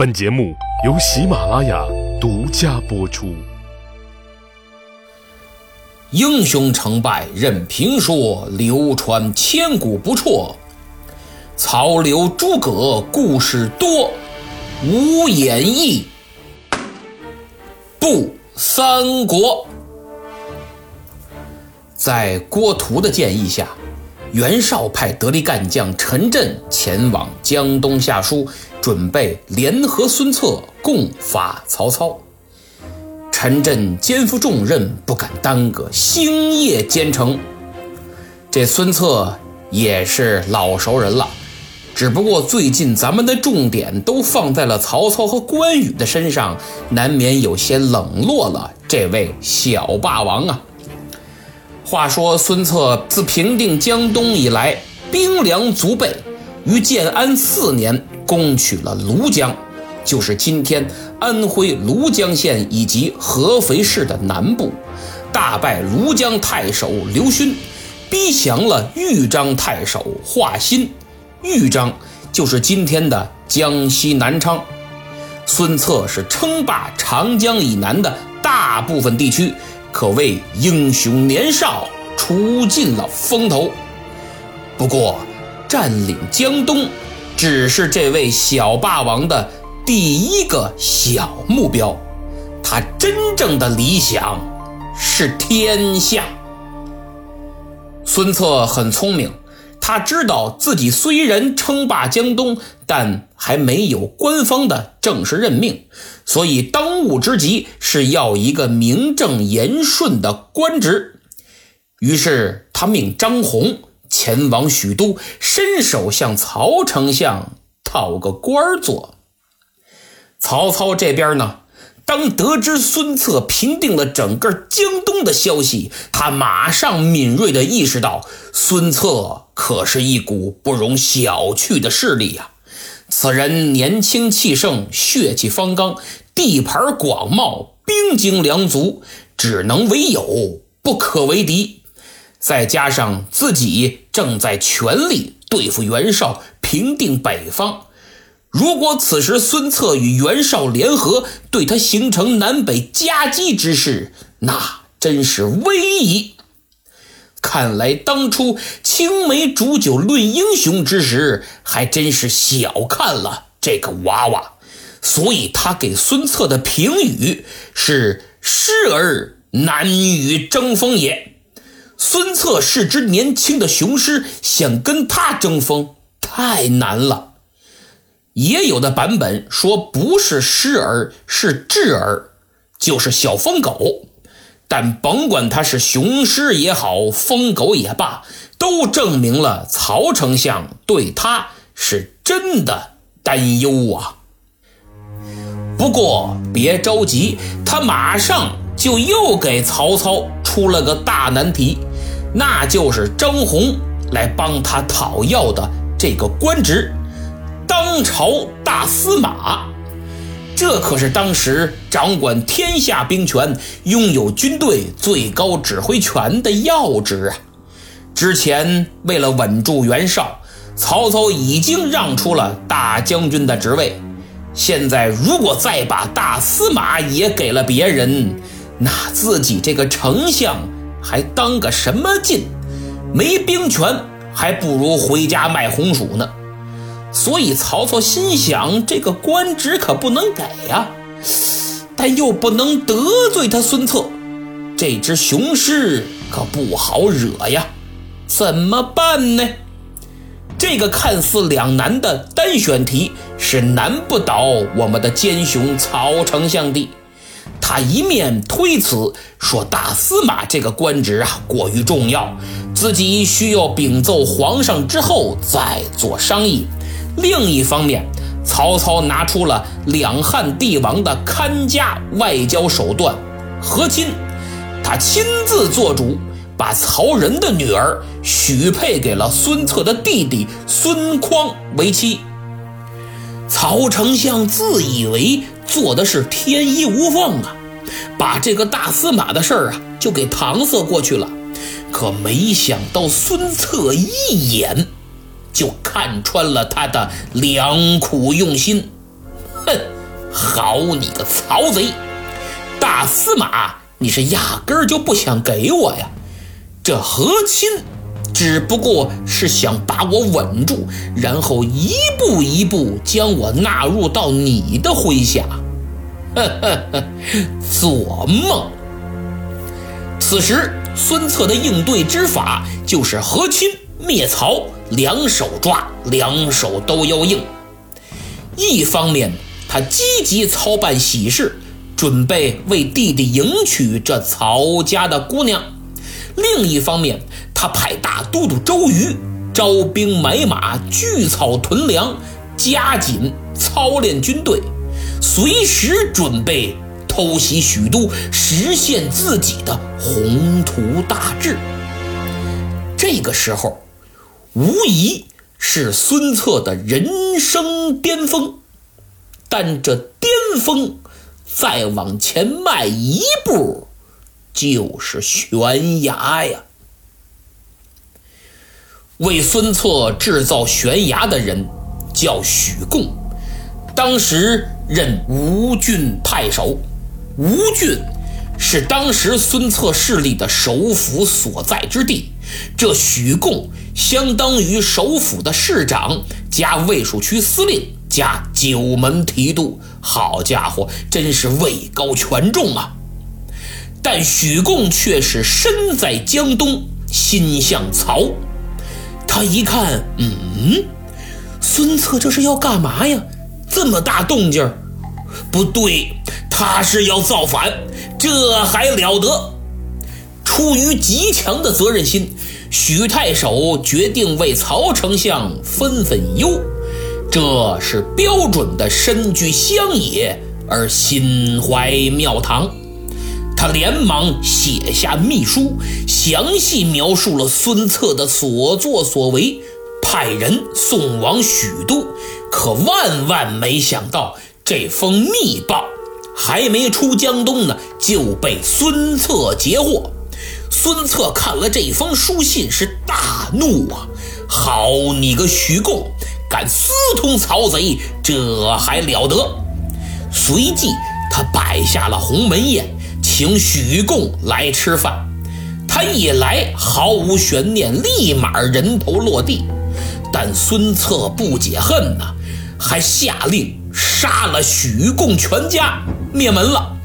本节目由喜马拉雅独家播出。英雄成败任评说，流传千古不辍。曹刘诸葛故事多，无演义不三国。在郭图的建议下，袁绍派得力干将陈震前往江东下书，准备联合孙策共伐曹操。陈震肩负重任，不敢耽搁，星夜兼程。这孙策也是老熟人了，只不过最近咱们的重点都放在了曹操和关羽的身上，难免有些冷落了这位小霸王啊。话说孙策自平定江东以来，兵粮足备，于建安四年攻取了庐江，就是今天安徽庐江县以及合肥市的南部，大败庐江太守刘勋，逼降了豫章太守华歆，豫章就是今天的江西南昌。孙策是称霸长江以南的大部分地区。可谓英雄年少，出尽了风头。不过，占领江东只是这位小霸王的第一个小目标，他真正的理想是天下。孙策很聪明，他知道自己虽然称霸江东，但还没有官方的正式任命，所以当务之急是要一个名正言顺的官职。于是他命张宏前往许都，伸手向曹丞相讨个官做。曹操这边呢？当得知孙策平定了整个江东的消息，他马上敏锐地意识到，孙策可是一股不容小觑的势力呀。此人年轻气盛，血气方刚，地盘广袤，兵精粮足，只能为友，不可为敌。再加上自己正在全力对付袁绍，平定北方。如果此时孙策与袁绍联合，对他形成南北夹击之势，那真是危矣。看来当初青梅煮酒论英雄之时，还真是小看了这个娃娃。所以他给孙策的评语是：“失而难与争锋也。”孙策是只年轻的雄狮，想跟他争锋太难了。也有的版本说不是狮儿，是智儿，就是小疯狗。但甭管他是雄狮也好，疯狗也罢，都证明了曹丞相对他是真的担忧啊。不过别着急，他马上就又给曹操出了个大难题，那就是张宏来帮他讨要的这个官职。当朝大司马，这可是当时掌管天下兵权、拥有军队最高指挥权的要职啊！之前为了稳住袁绍，曹操已经让出了大将军的职位，现在如果再把大司马也给了别人，那自己这个丞相还当个什么劲？没兵权，还不如回家卖红薯呢。所以曹操心想，这个官职可不能给呀，但又不能得罪他孙策，这只雄狮可不好惹呀，怎么办呢？这个看似两难的单选题是难不倒我们的奸雄曹丞相的。他一面推辞说大司马这个官职啊过于重要，自己需要禀奏皇上之后再做商议。另一方面，曹操拿出了两汉帝王的看家外交手段和亲，他亲自做主，把曹仁的女儿许配给了孙策的弟弟孙匡为妻。曹丞相自以为做的是天衣无缝啊，把这个大司马的事儿啊就给搪塞过去了，可没想到孙策一眼。就看穿了他的良苦用心，哼，好你个曹贼！大司马，你是压根儿就不想给我呀？这和亲只不过是想把我稳住，然后一步一步将我纳入到你的麾下。呵呵呵，做梦！此时，孙策的应对之法就是和亲灭曹，两手抓，两手都要硬。一方面，他积极操办喜事，准备为弟弟迎娶这曹家的姑娘；另一方面，他派大都督周瑜招兵买马，聚草屯粮，加紧操练军队。随时准备偷袭许都，实现自己的宏图大志。这个时候，无疑是孙策的人生巅峰。但这巅峰再往前迈一步，就是悬崖呀！为孙策制造悬崖的人叫许贡。当时任吴郡太守，吴郡是当时孙策势力的首府所在之地。这许贡相当于首府的市长加卫戍区司令加九门提督。好家伙，真是位高权重啊！但许贡却是身在江东，心向曹。他一看，嗯，孙策这是要干嘛呀？这么大动静不对，他是要造反，这还了得！出于极强的责任心，许太守决定为曹丞相分分忧。这是标准的身居乡野而心怀庙堂。他连忙写下密书，详细描述了孙策的所作所为，派人送往许都。可万万没想到，这封密报还没出江东呢，就被孙策截获。孙策看了这封书信，是大怒啊！好你个许贡，敢私通曹贼，这还了得！随即，他摆下了鸿门宴，请许贡来吃饭。他一来，毫无悬念，立马人头落地。但孙策不解恨呐。还下令杀了许贡全家，灭门了。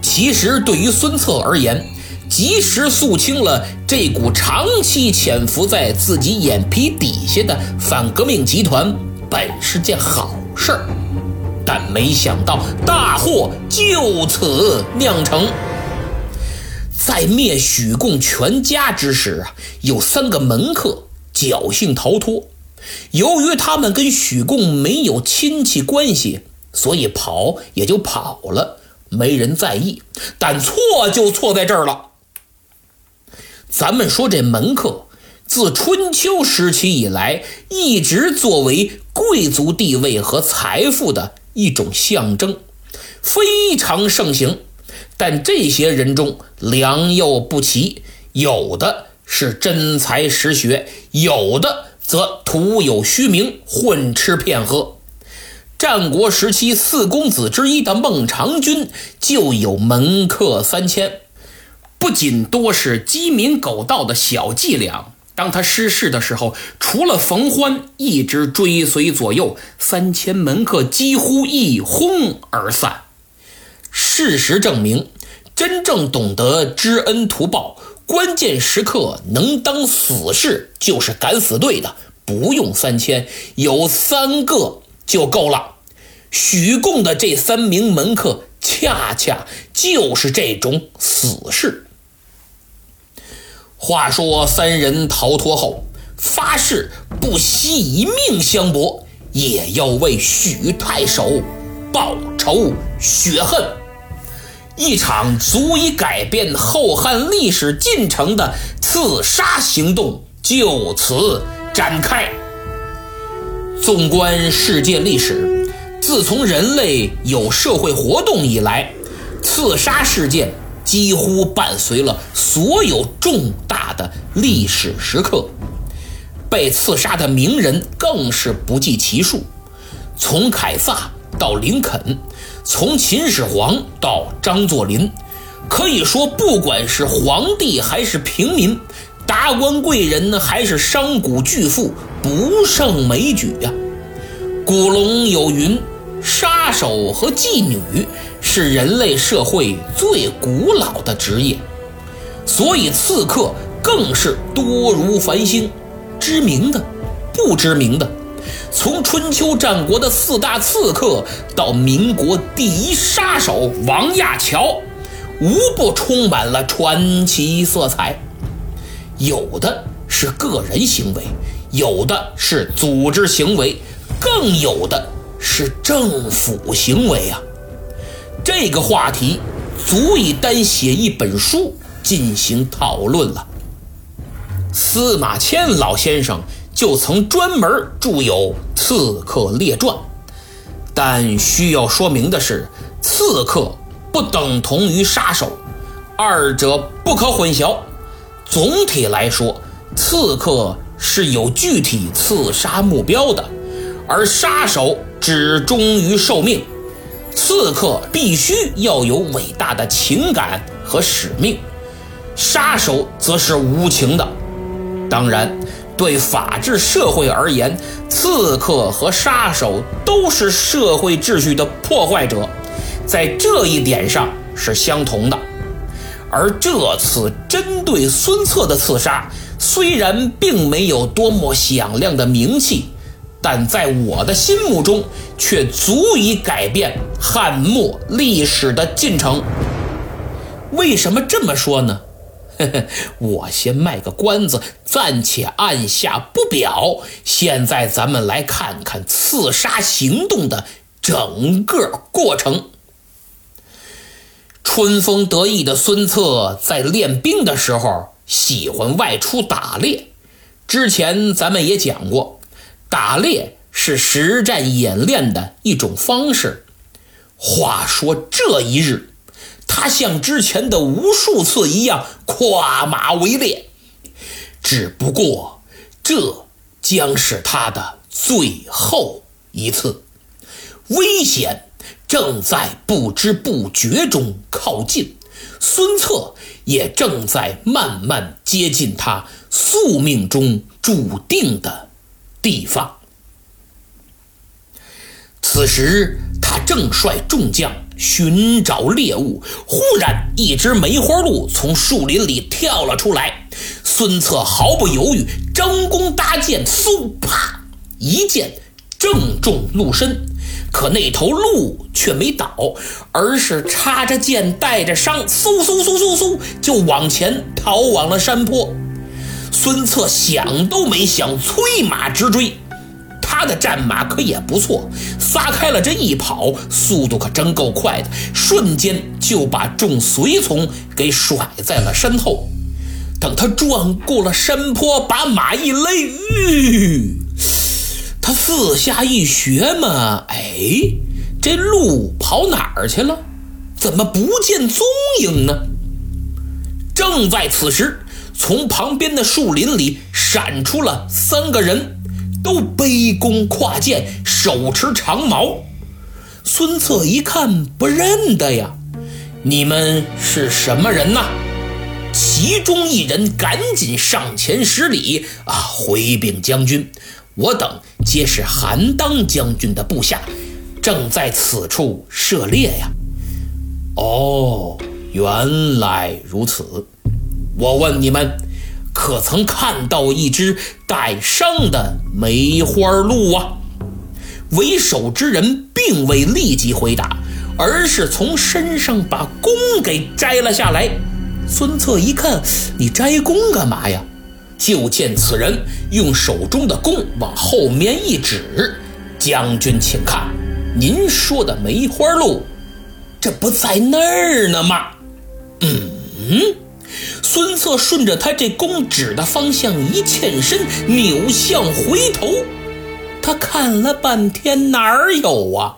其实对于孙策而言，及时肃清了这股长期潜伏在自己眼皮底下的反革命集团，本是件好事儿。但没想到大祸就此酿成。在灭许贡全家之时啊，有三个门客侥幸逃脱。由于他们跟许贡没有亲戚关系，所以跑也就跑了，没人在意。但错就错在这儿了。咱们说这门客，自春秋时期以来，一直作为贵族地位和财富的一种象征，非常盛行。但这些人中良莠不齐，有的是真才实学，有的。则徒有虚名，混吃骗喝。战国时期四公子之一的孟尝君就有门客三千，不仅多是鸡鸣狗盗的小伎俩。当他失势的时候，除了冯欢一直追随左右，三千门客几乎一哄而散。事实证明，真正懂得知恩图报。关键时刻能当死士就是敢死队的，不用三千，有三个就够了。许贡的这三名门客恰恰就是这种死士。话说三人逃脱后，发誓不惜以命相搏，也要为许太守报仇雪恨。一场足以改变后汉历史进程的刺杀行动就此展开。纵观世界历史，自从人类有社会活动以来，刺杀事件几乎伴随了所有重大的历史时刻，被刺杀的名人更是不计其数。从凯撒到林肯，从秦始皇到张作霖，可以说，不管是皇帝还是平民，达官贵人呢，还是商贾巨富，不胜枚举呀。古龙有云：“杀手和妓女是人类社会最古老的职业。”所以刺客更是多如繁星，知名的、不知名的。从春秋战国的四大刺客到民国第一杀手王亚樵，无不充满了传奇色彩。有的是个人行为，有的是组织行为，更有的是政府行为啊！这个话题足以单写一本书进行讨论了。司马迁老先生。就曾专门著有《刺客列传》，但需要说明的是，刺客不等同于杀手，二者不可混淆。总体来说，刺客是有具体刺杀目标的，而杀手只忠于受命。刺客必须要有伟大的情感和使命，杀手则是无情的。当然。对法治社会而言，刺客和杀手都是社会秩序的破坏者，在这一点上是相同的。而这次针对孙策的刺杀，虽然并没有多么响亮的名气，但在我的心目中却足以改变汉末历史的进程。为什么这么说呢？我先卖个关子，暂且按下不表。现在咱们来看看刺杀行动的整个过程。春风得意的孙策在练兵的时候喜欢外出打猎。之前咱们也讲过，打猎是实战演练的一种方式。话说这一日。他像之前的无数次一样跨马围猎，只不过这将是他的最后一次。危险正在不知不觉中靠近，孙策也正在慢慢接近他宿命中注定的地方。此时，他正率众将。寻找猎物，忽然一只梅花鹿从树林里跳了出来。孙策毫不犹豫，张弓搭箭，嗖啪一箭正中鹿身。可那头鹿却没倒，而是插着箭，带着伤，嗖嗖嗖嗖嗖就往前逃往了山坡。孙策想都没想，催马直追。他的战马可也不错，撒开了这一跑，速度可真够快的，瞬间就把众随从给甩在了身后。等他转过了山坡，把马一勒，吁，他四下一学嘛，哎，这鹿跑哪儿去了？怎么不见踪影呢？正在此时，从旁边的树林里闪出了三个人。都背弓跨剑，手持长矛。孙策一看不认得呀，你们是什么人呐？其中一人赶紧上前施礼啊，回禀将军，我等皆是韩当将军的部下，正在此处射猎呀。哦，原来如此。我问你们。可曾看到一只带伤的梅花鹿啊？为首之人并未立即回答，而是从身上把弓给摘了下来。孙策一看，你摘弓干嘛呀？就见此人用手中的弓往后面一指：“将军，请看，您说的梅花鹿，这不在那儿呢吗？”嗯。孙策顺着他这弓指的方向一欠身，扭向回头，他看了半天哪儿有啊？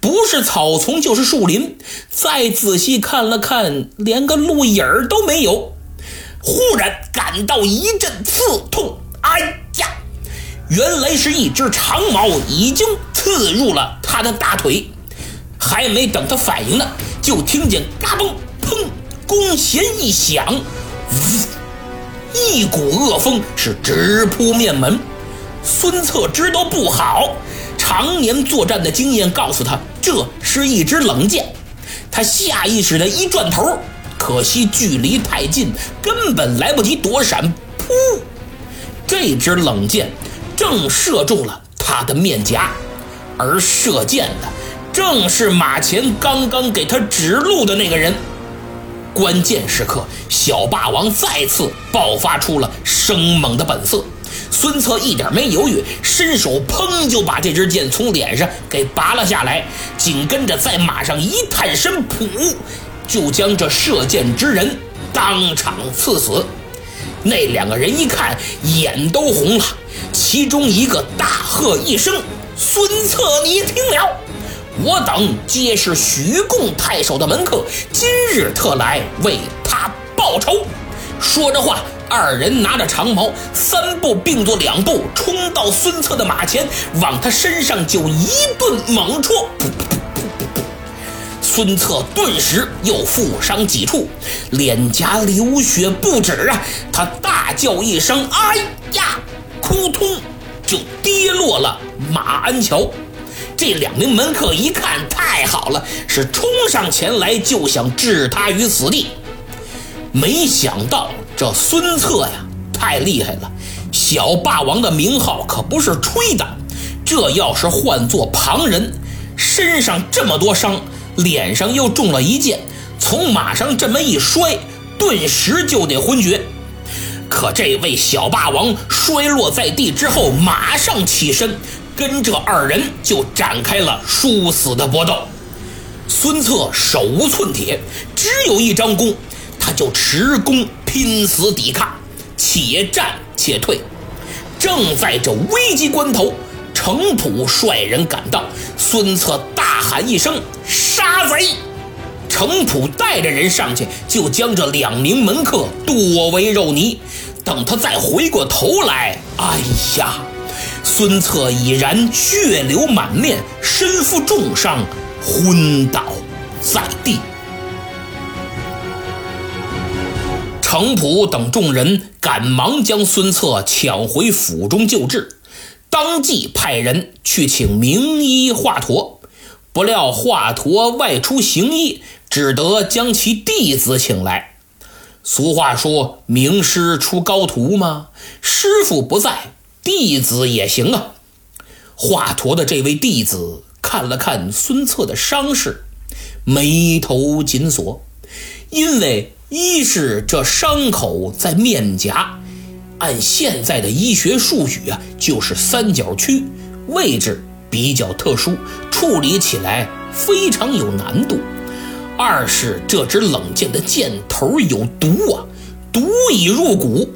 不是草丛就是树林。再仔细看了看，连个路影儿都没有。忽然感到一阵刺痛，哎呀！原来是一只长矛已经刺入了他的大腿，还没等他反应呢，就听见嘎嘣砰，弓弦一响，呜，一股恶风是直扑面门。孙策知道不好，常年作战的经验告诉他，这是一支冷箭。他下意识的一转头，可惜距离太近，根本来不及躲闪。噗，这支冷箭。正射中了他的面颊，而射箭的正是马前刚刚给他指路的那个人。关键时刻，小霸王再次爆发出了生猛的本色。孙策一点没犹豫，伸手砰就把这支箭从脸上给拔了下来，紧跟着在马上一探身，噗，就将这射箭之人当场刺死。那两个人一看，眼都红了。其中一个大喝一声：“孙策，你听了！我等皆是许贡太守的门客，今日特来为他报仇。”说着话，二人拿着长矛，三步并作两步，冲到孙策的马前，往他身上就一顿猛戳。孙策顿时又负伤几处，脸颊流血不止啊！他大叫一声：“哎呀！”扑通，就跌落了马鞍桥。这两名门客一看，太好了，是冲上前来就想置他于死地。没想到这孙策呀，太厉害了！小霸王的名号可不是吹的。这要是换做旁人，身上这么多伤，脸上又中了一箭，从马上这么一摔，顿时就得昏厥。可这位小霸王摔落在地之后，马上起身，跟这二人就展开了殊死的搏斗。孙策手无寸铁，只有一张弓，他就持弓拼死抵抗，且战且退。正在这危急关头，程普率人赶到，孙策大喊一声：“杀贼！”程普带着人上去，就将这两名门客剁为肉泥。等他再回过头来，哎呀，孙策已然血流满面，身负重伤，昏倒在地。程普等众人赶忙将孙策抢回府中救治，当即派人去请名医华佗。不料华佗外出行医，只得将其弟子请来。俗话说：“名师出高徒吗？师傅不在，弟子也行啊。”华佗的这位弟子看了看孙策的伤势，眉头紧锁，因为一是这伤口在面颊，按现在的医学术语啊，就是三角区，位置比较特殊，处理起来非常有难度。二是这支冷箭的箭头有毒啊，毒已入骨，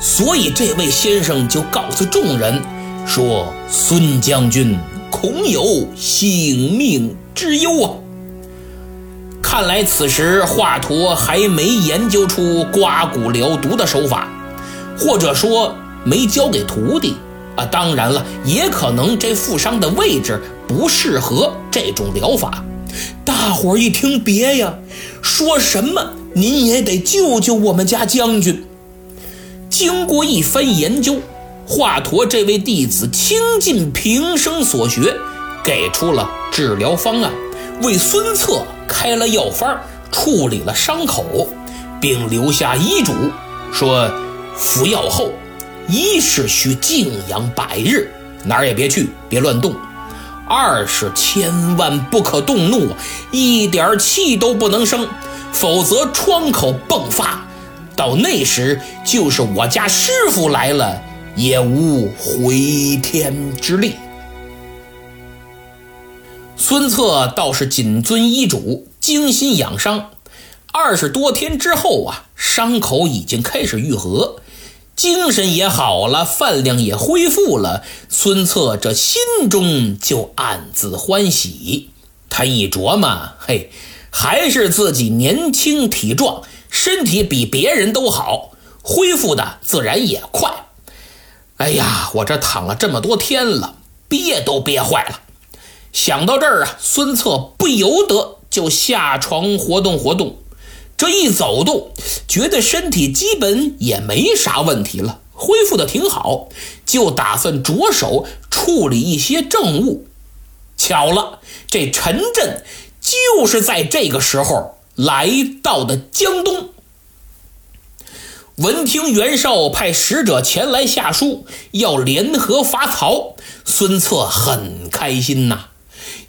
所以这位先生就告诉众人说：“孙将军恐有性命之忧啊！”看来此时华佗还没研究出刮骨疗毒的手法，或者说没教给徒弟啊。当然了，也可能这负伤的位置不适合这种疗法。大伙一听，别呀，说什么您也得救救我们家将军。经过一番研究，华佗这位弟子倾尽平生所学，给出了治疗方案，为孙策开了药方，处理了伤口，并留下医嘱，说服药后，一是需静养百日，哪儿也别去，别乱动。二是千万不可动怒，一点气都不能生，否则疮口迸发，到那时就是我家师傅来了，也无回天之力。孙策倒是谨遵医嘱，精心养伤。二十多天之后啊，伤口已经开始愈合。精神也好了，饭量也恢复了，孙策这心中就暗自欢喜。他一琢磨，嘿，还是自己年轻体壮，身体比别人都好，恢复的自然也快。哎呀，我这躺了这么多天了，憋都憋坏了。想到这儿啊，孙策不由得就下床活动活动。这一走动，觉得身体基本也没啥问题了，恢复的挺好，就打算着手处理一些政务。巧了，这陈震就是在这个时候来到的江东。闻听袁绍派使者前来下书，要联合伐曹，孙策很开心呐。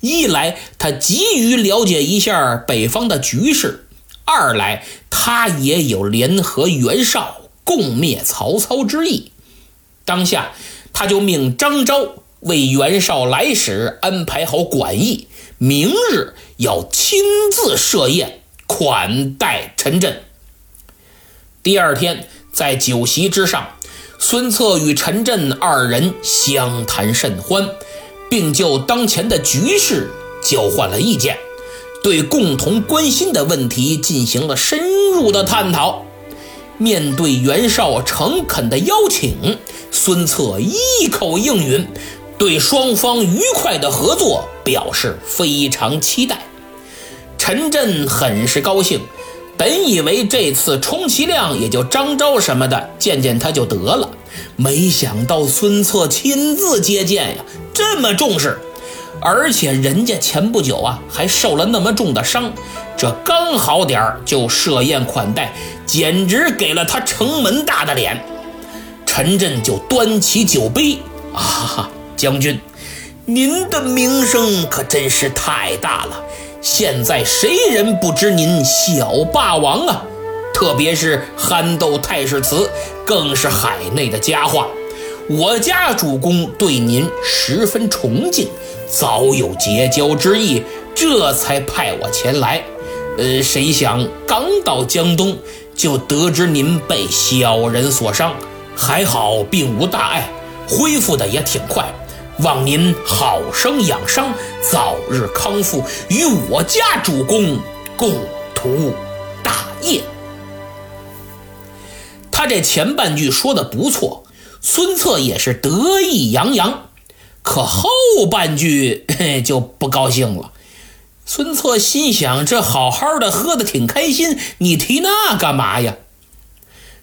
一来他急于了解一下北方的局势，二来他也有联合袁绍共灭曹操之意。当下他就命张昭为袁绍来使安排好馆驿，明日要亲自设宴款待陈震。第二天，在酒席之上，孙策与陈震二人相谈甚欢，并就当前的局势交换了意见，对共同关心的问题进行了深入的探讨。面对袁绍诚恳的邀请，孙策一口应允，对双方愉快的合作表示非常期待。陈震很是高兴。本以为这次充其量也就张昭什么的见见他就得了，没想到孙策亲自接见呀，这么重视，而且人家前不久啊还受了那么重的伤，这刚好点儿就设宴款待，简直给了他城门大的脸。陈震就端起酒杯啊，将军，您的名声可真是太大了。现在谁人不知您小霸王啊？特别是憨豆太史慈，更是海内的佳话。我家主公对您十分崇敬，早有结交之意，这才派我前来。呃，谁想刚到江东，就得知您被小人所伤，还好并无大碍，恢复的也挺快。望您好生养伤，早日康复，与我家主公共图大业。他这前半句说的不错，孙策也是得意洋洋。可后半句 就不高兴了。孙策心想：这好好的喝的挺开心，你提那干嘛呀？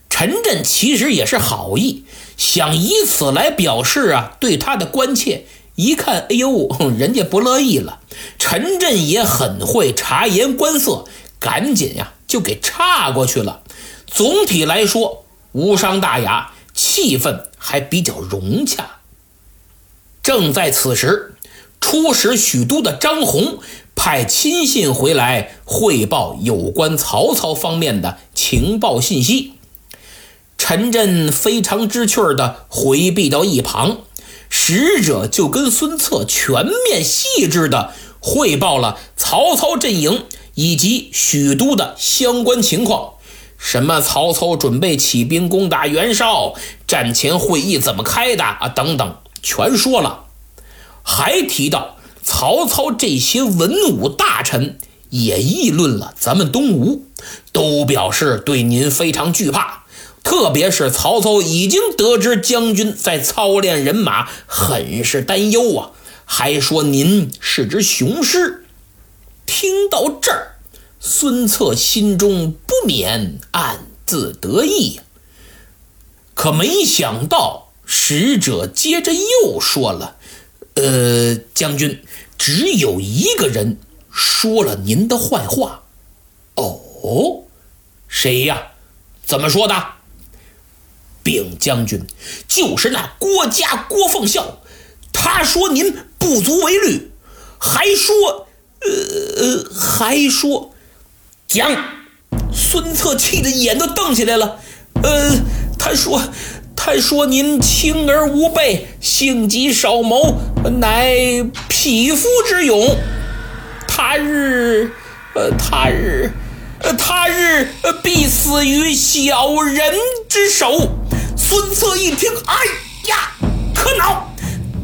陈震其实也是好意。想以此来表示啊对他的关切，一看，哎呦，人家不乐意了。陈震也很会察言观色，赶紧呀就给岔过去了。总体来说无伤大雅，气氛还比较融洽。正在此时，出使许都的张宏派亲信回来汇报有关曹操方面的情报信息。陈震非常知趣的回避到一旁，使者就跟孙策全面细致的汇报了曹操阵营以及许都的相关情况，什么曹操准备起兵攻打袁绍，战前会议怎么开的啊，等等，全说了，还提到曹操这些文武大臣也议论了咱们东吴，都表示对您非常惧怕。特别是曹操已经得知将军在操练人马，很是担忧啊，还说您是只雄狮。听到这儿，孙策心中不免暗自得意。可没想到，使者接着又说了：“呃，将军，只有一个人说了您的坏话。”哦，谁呀？怎么说的？禀将军，就是那郭嘉郭奉孝，他说您不足为虑，还说，呃，还说，讲。孙策气得眼都瞪起来了，呃，他说，他说您轻而无备，性急少谋，乃匹夫之勇，他日，呃，他日，呃，他日必死于小人之手。孙策一听，哎呀，可恼！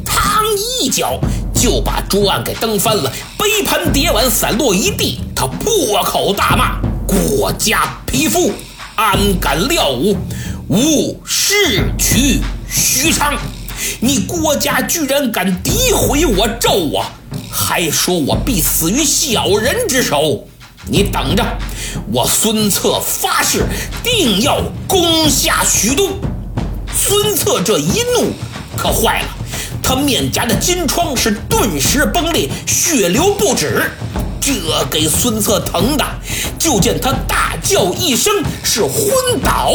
嘡一脚就把桌案给蹬翻了，杯盘碟碗散落一地。他破口大骂：“郭家匹夫，安敢料吾？吾誓取许昌，你郭家居然敢诋毁我纣我，还说我必死于小人之手！你等着，我孙策发誓定要攻下许都。孙策这一怒可坏了，他面颊的金疮是顿时崩裂，血流不止。这给孙策疼的，就见他大叫一声，是昏倒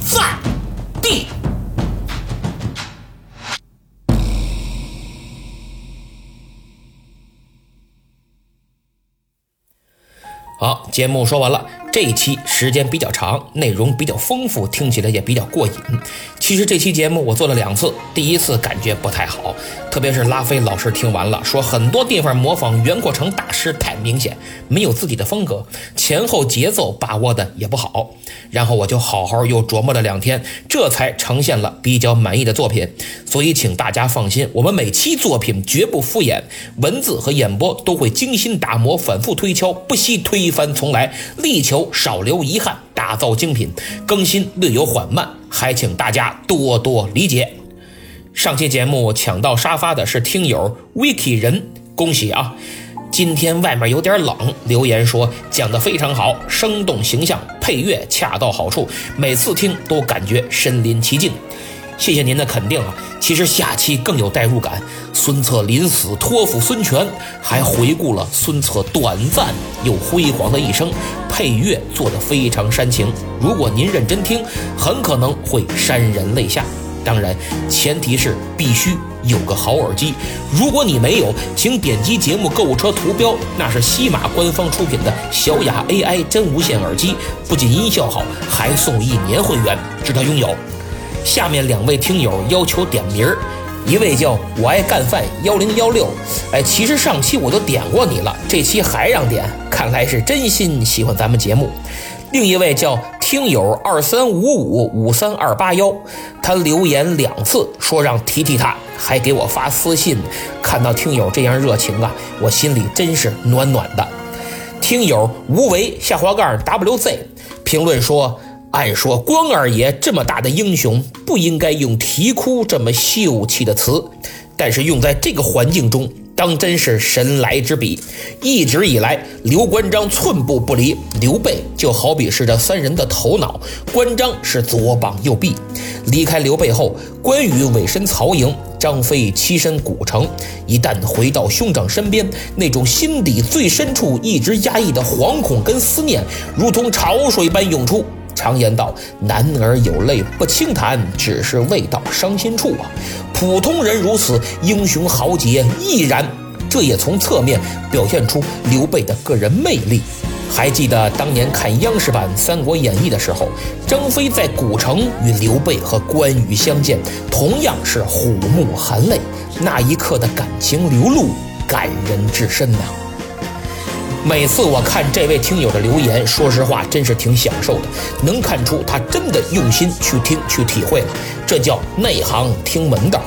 在地。好，节目说完了。这一期时间比较长，内容比较丰富，听起来也比较过瘾。其实这期节目我做了两次，第一次感觉不太好，特别是拉菲老师听完了，说很多地方模仿袁阔成大师太明显，没有自己的风格，前后节奏把握的也不好。然后我就好好又琢磨了两天，这才呈现了比较满意的作品。所以请大家放心，我们每期作品绝不敷衍，文字和演播都会精心打磨，反复推敲，不惜推翻重来，力求。少留遗憾，打造精品。更新略有缓慢，还请大家多多理解。上期节目抢到沙发的是听友 Vicky 人，恭喜啊！今天外面有点冷，留言说讲得非常好，生动形象，配乐恰到好处，每次听都感觉身临其境。谢谢您的肯定啊！其实下期更有代入感，孙策临死托付孙权，还回顾了孙策短暂又辉煌的一生，配乐做得非常煽情。如果您认真听，很可能会潸然泪下。当然，前提是必须有个好耳机。如果你没有，请点击节目购物车图标，那是西马官方出品的小雅 AI 真无线耳机，不仅音效好，还送一年会员，值得拥有。下面两位听友要求点名儿，一位叫我爱干饭幺零幺六，哎，其实上期我都点过你了，这期还让点，看来是真心喜欢咱们节目。另一位叫听友二三五五五三二八幺，他留言两次说让提提他，还给我发私信。看到听友这样热情啊，我心里真是暖暖的。听友无为下滑杠 wz 评论说。按说关二爷这么大的英雄，不应该用啼哭这么秀气的词，但是用在这个环境中，当真是神来之笔。一直以来，刘关张寸步不离刘备，就好比是这三人的头脑，关张是左膀右臂。离开刘备后，关羽委身曹营，张飞栖身古城。一旦回到兄长身边，那种心底最深处一直压抑的惶恐跟思念，如同潮水般涌出。常言道：“男儿有泪不轻弹，只是未到伤心处啊。”普通人如此，英雄豪杰亦然。这也从侧面表现出刘备的个人魅力。还记得当年看央视版《三国演义》的时候，张飞在古城与刘备和关羽相见，同样是虎目含泪，那一刻的感情流露，感人至深呐。每次我看这位听友的留言，说实话，真是挺享受的，能看出他真的用心去听去体会了，这叫内行听门道。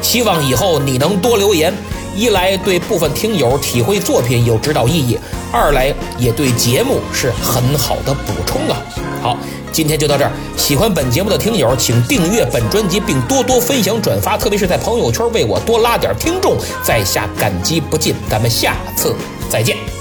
希望以后你能多留言，一来对部分听友体会作品有指导意义，二来也对节目是很好的补充啊。好，今天就到这儿，喜欢本节目的听友请订阅本专辑，并多多分享转发，特别是在朋友圈为我多拉点听众，在下感激不尽。咱们下次再见。